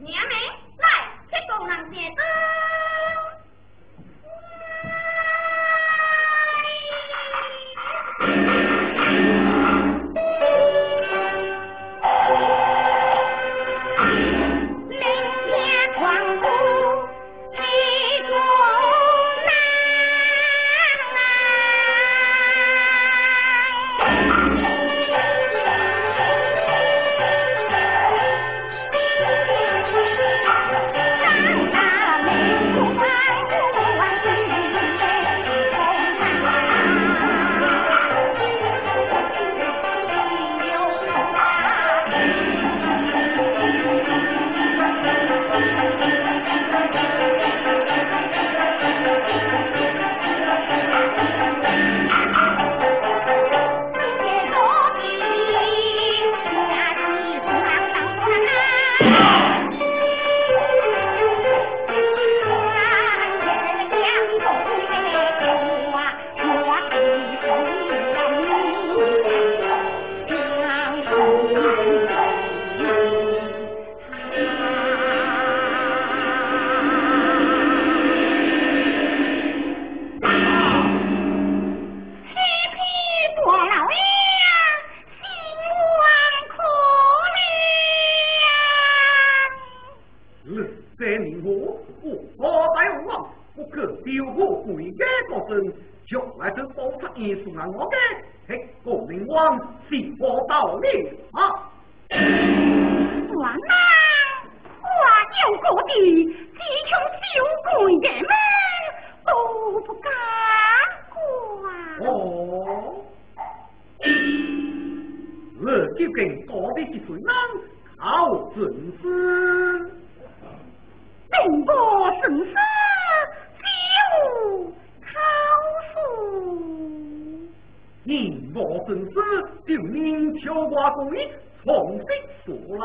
你还没我我在我望，不可丢我回家过生，将来都保出一束啊我的，黑，国民王是我道理啊！王啊，我有个地，只穷小鬼的们，都不敢管。哦，我究竟高的几岁人好认真。宁国生死皆无靠数，宁国生死就令求瓜公爷从新出来。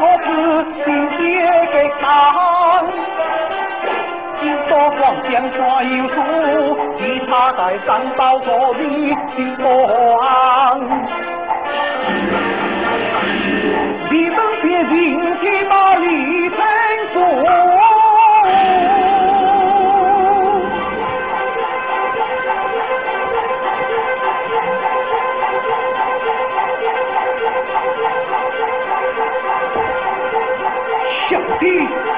子心切的看，今朝光江山有数，其他在山包坐立心不安。你们别惊起把李成祖。小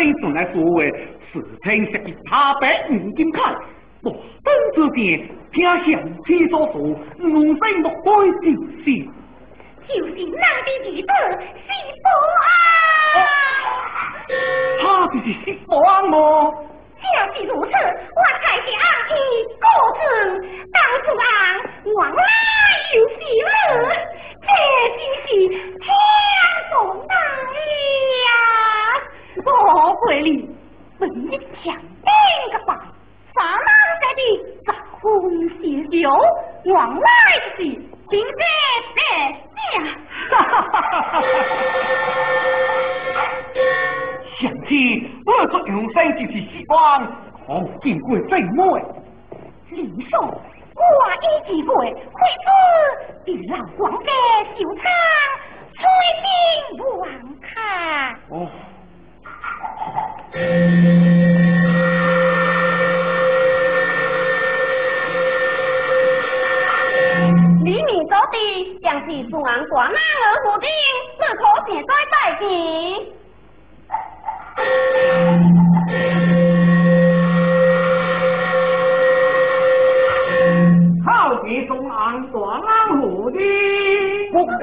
在五生传来所谓，视听实际他白五金开，我等之间听详细所说，五生莫归就是，就是那的儿子西伯啊，他就是西伯安吗？要是如此，我。才是阿姨过程，当初俺往来有喜乐，这真是天公大呀！我回里本一强兵个吧，啥忙在的早婚喜酒，往来的是今日得呀！哈哈哈哈哈！想起我做永生就是希望，可见过最美。你说，我已记过，会子比老黄家秀场，吹尽望看。哦。里面做的将是中安大马儿府的，只可现在在见。好比中安大马府的，我希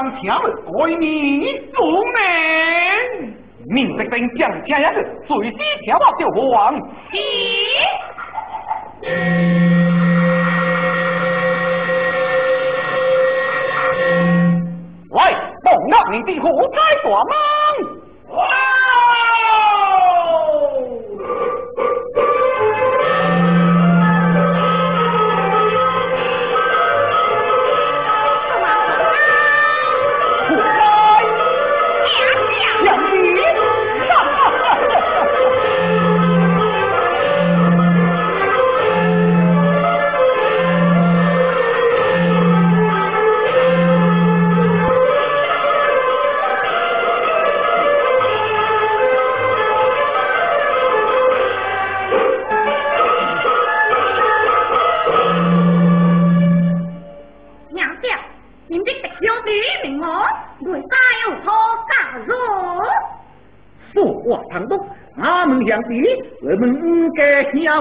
当请了改名做名，明德兵将天下事，随时挑我救王。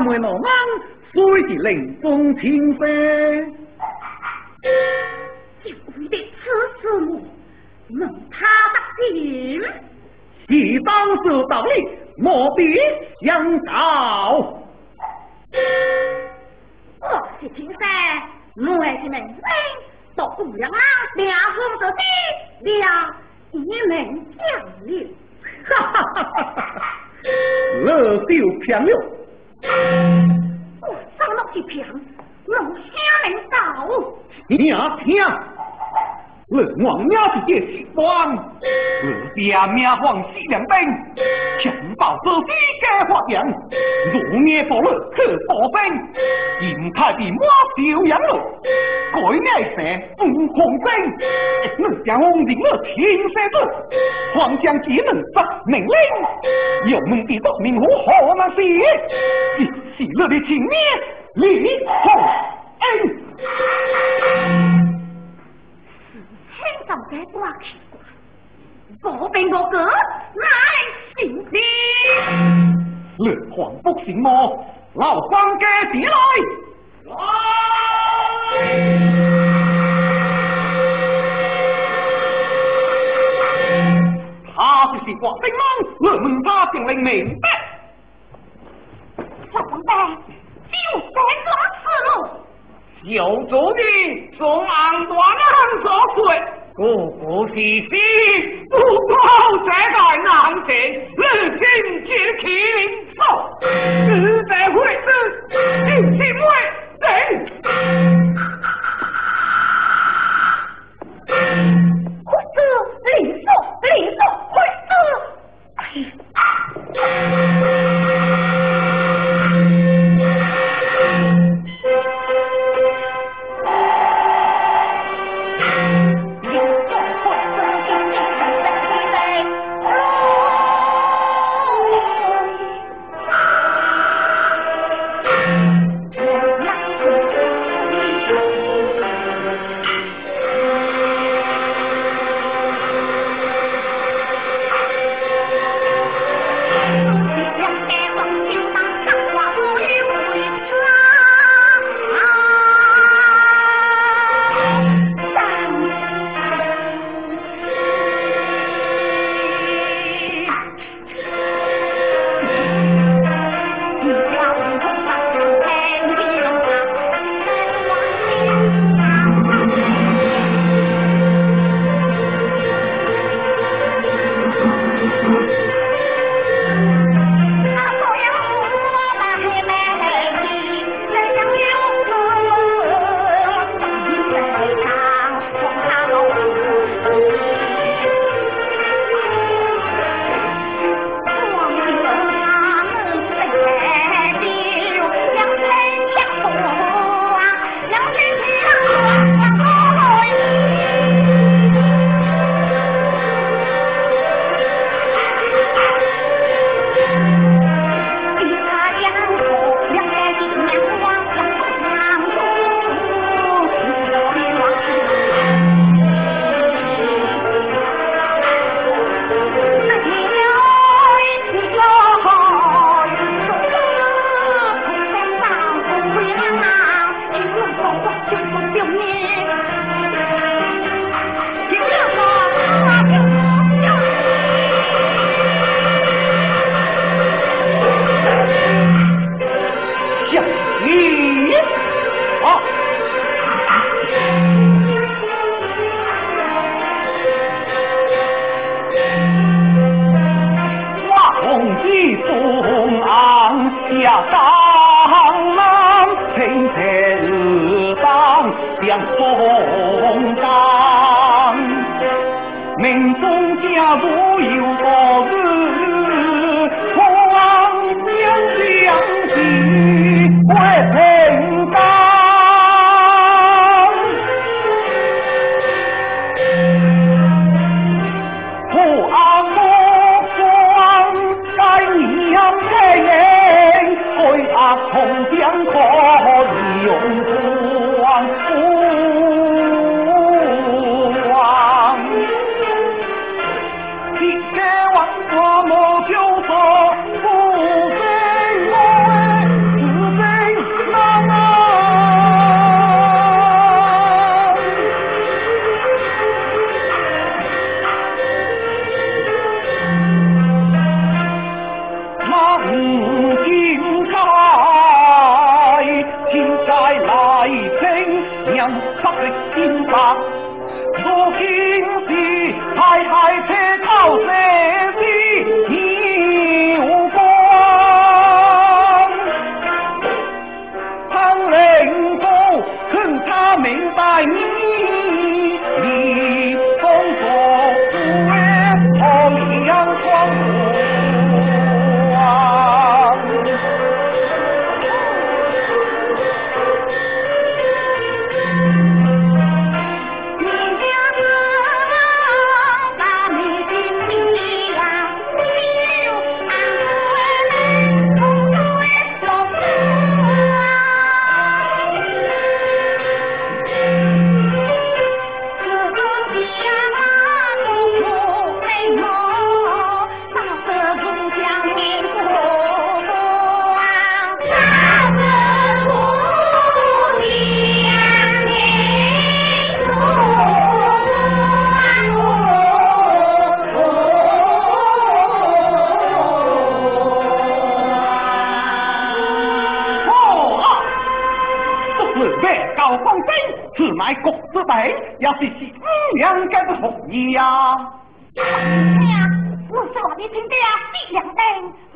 家兄妹老忙，虽是临风清飞，爱神不空征，我将红领我天色子，皇将技能发命令，有门的夺名户何难写？一喜乐的情面李鸿恩。听到这话奇怪，我并无哥，哪能请你。略狂不行魔，老方家起来。他是郭星梦，我问他姓令明白。老王伯，就在这此路。有主的从昂端人所睡，故不是心，不报这代难前，日今接起灵手，日在会子，今天会人。会子，灵手，灵手，会子。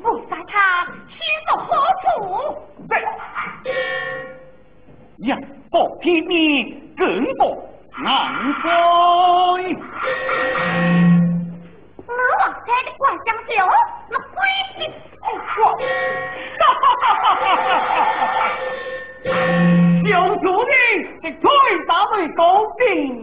我在他心作何处？一不天面，更不难开。我王家的怪将酒，那鬼子我，哈哈哈哈哈哈！小主人，这推打为高兵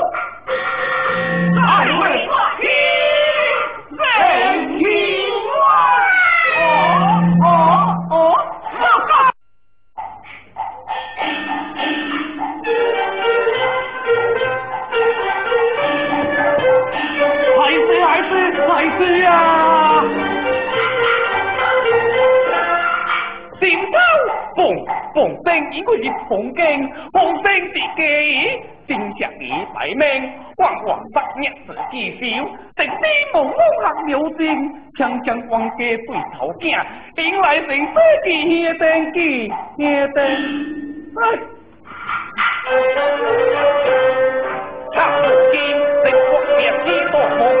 你风景，风声之计，正石你摆明，往往百年自己修，正天梦梦含流金，锵锵光家对头镜，迎来成世纪夜灯记，夜灯，哎，长金正光变天多梦。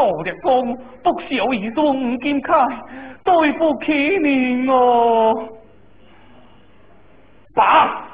杜日光，不孝义孙金开，对不起你哦。爸。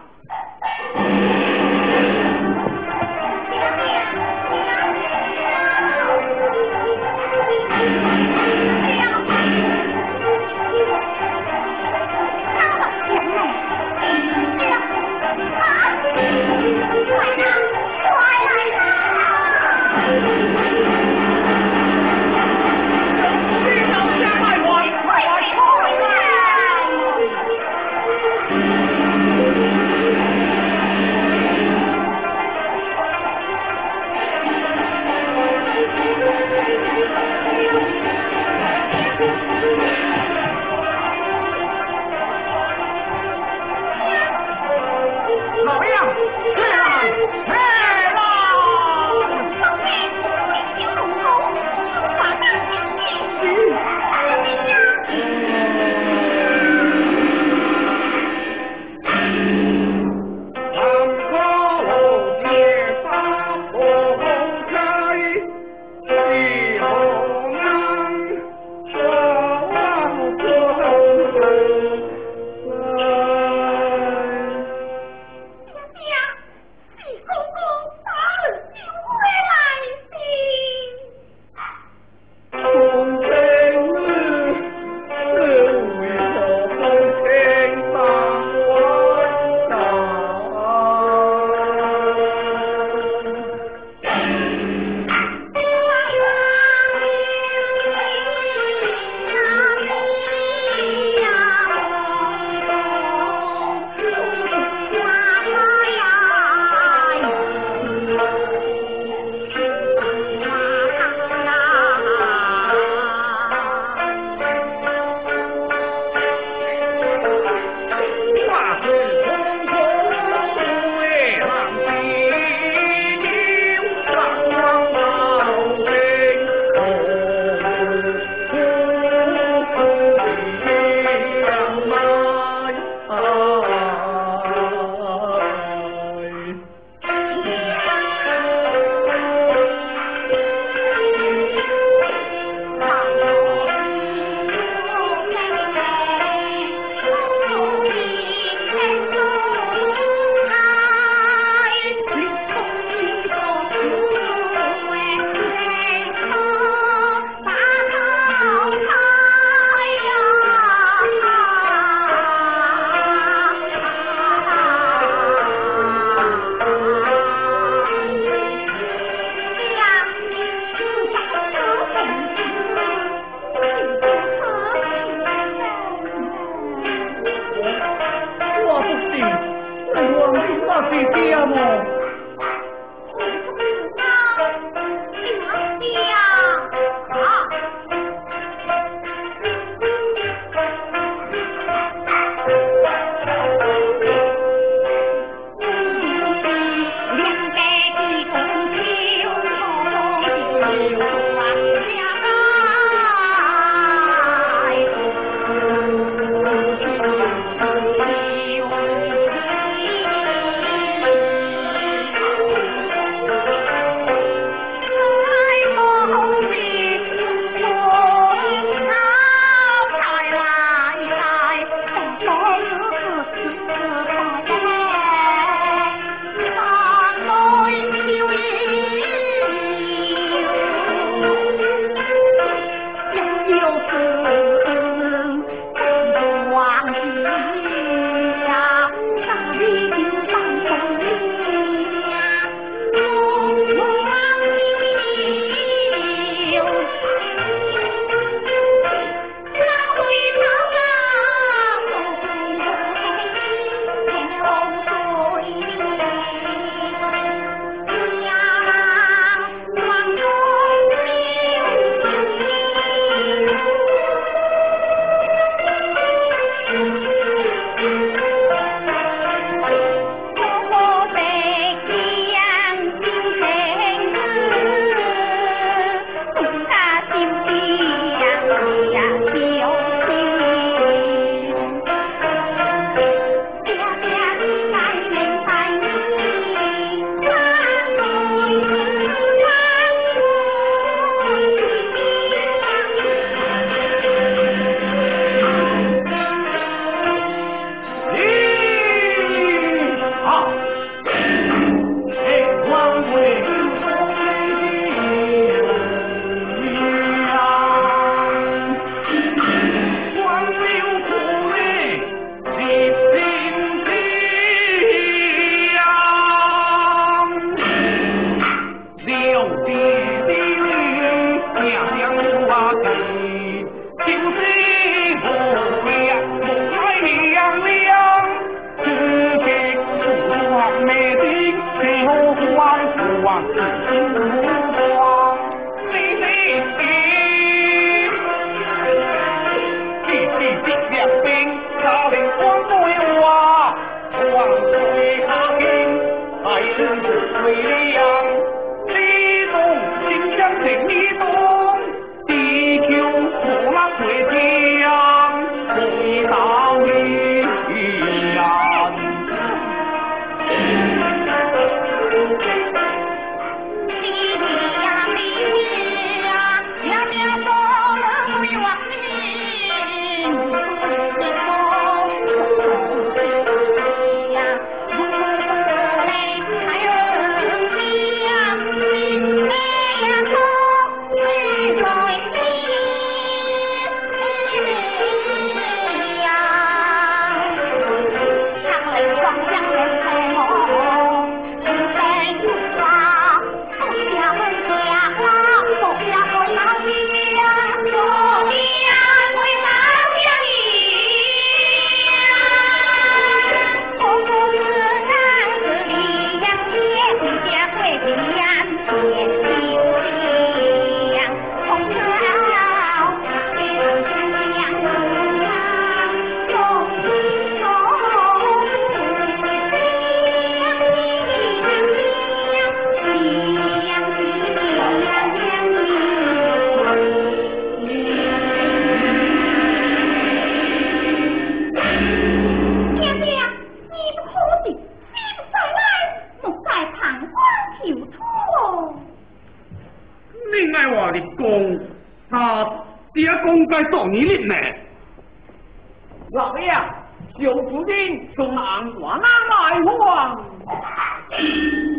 有福星送红花，俺来换。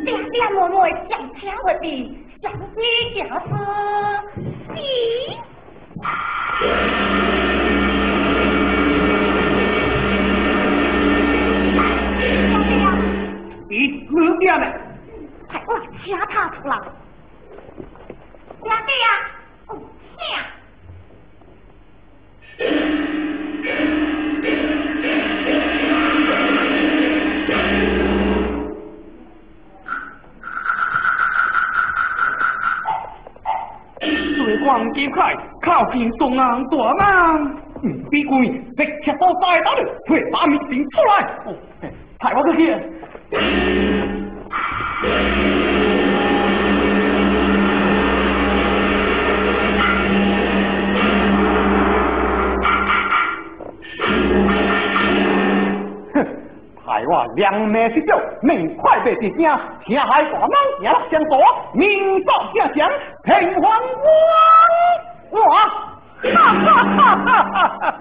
爹爹妹妹常听我提，想起也是。咦？咦，哪爹呢？哎呀，吓他出来。爹爹呀，哦，吓！王金凯靠近东南大门嗯比鬼被踢到大 w 会把你顶出来。哦派我个屁我两面之酒明快被敌家天海大门也落相多，民朝家乡平凡我我哈哈哈哈哈哈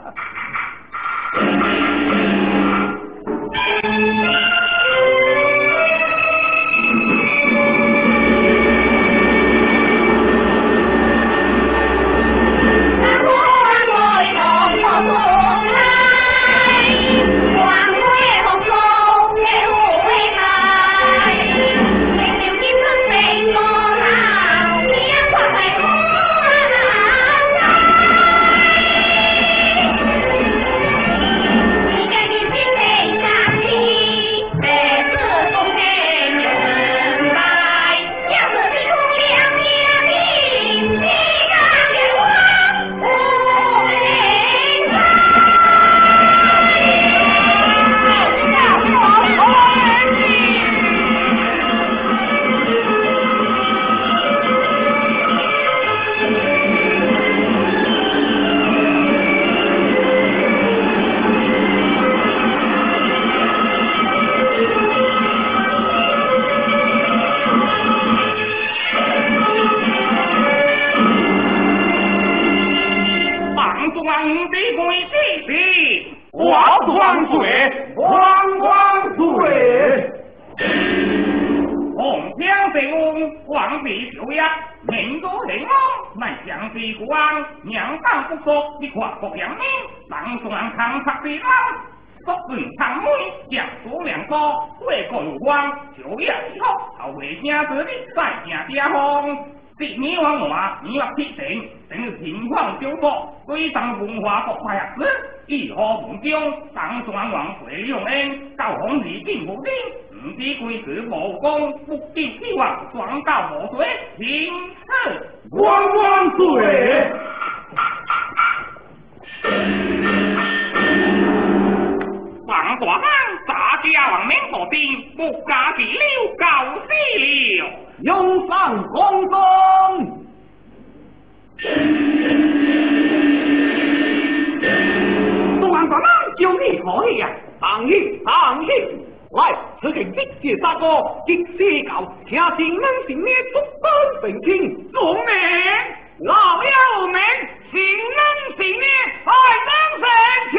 文化不日子，义和文章，党专王回两恩，教皇李靖无丁，五帝归子无功，不帝希王广到无罪，平赐汪汪岁。王大汉杂家王命所兵，不加第六高西了，有上公公。叫你可以啊！唐毅，唐毅，来，此地的是大哥，的死狗，听是能是你不本本天，聪明，老要命，是能是你还能神天。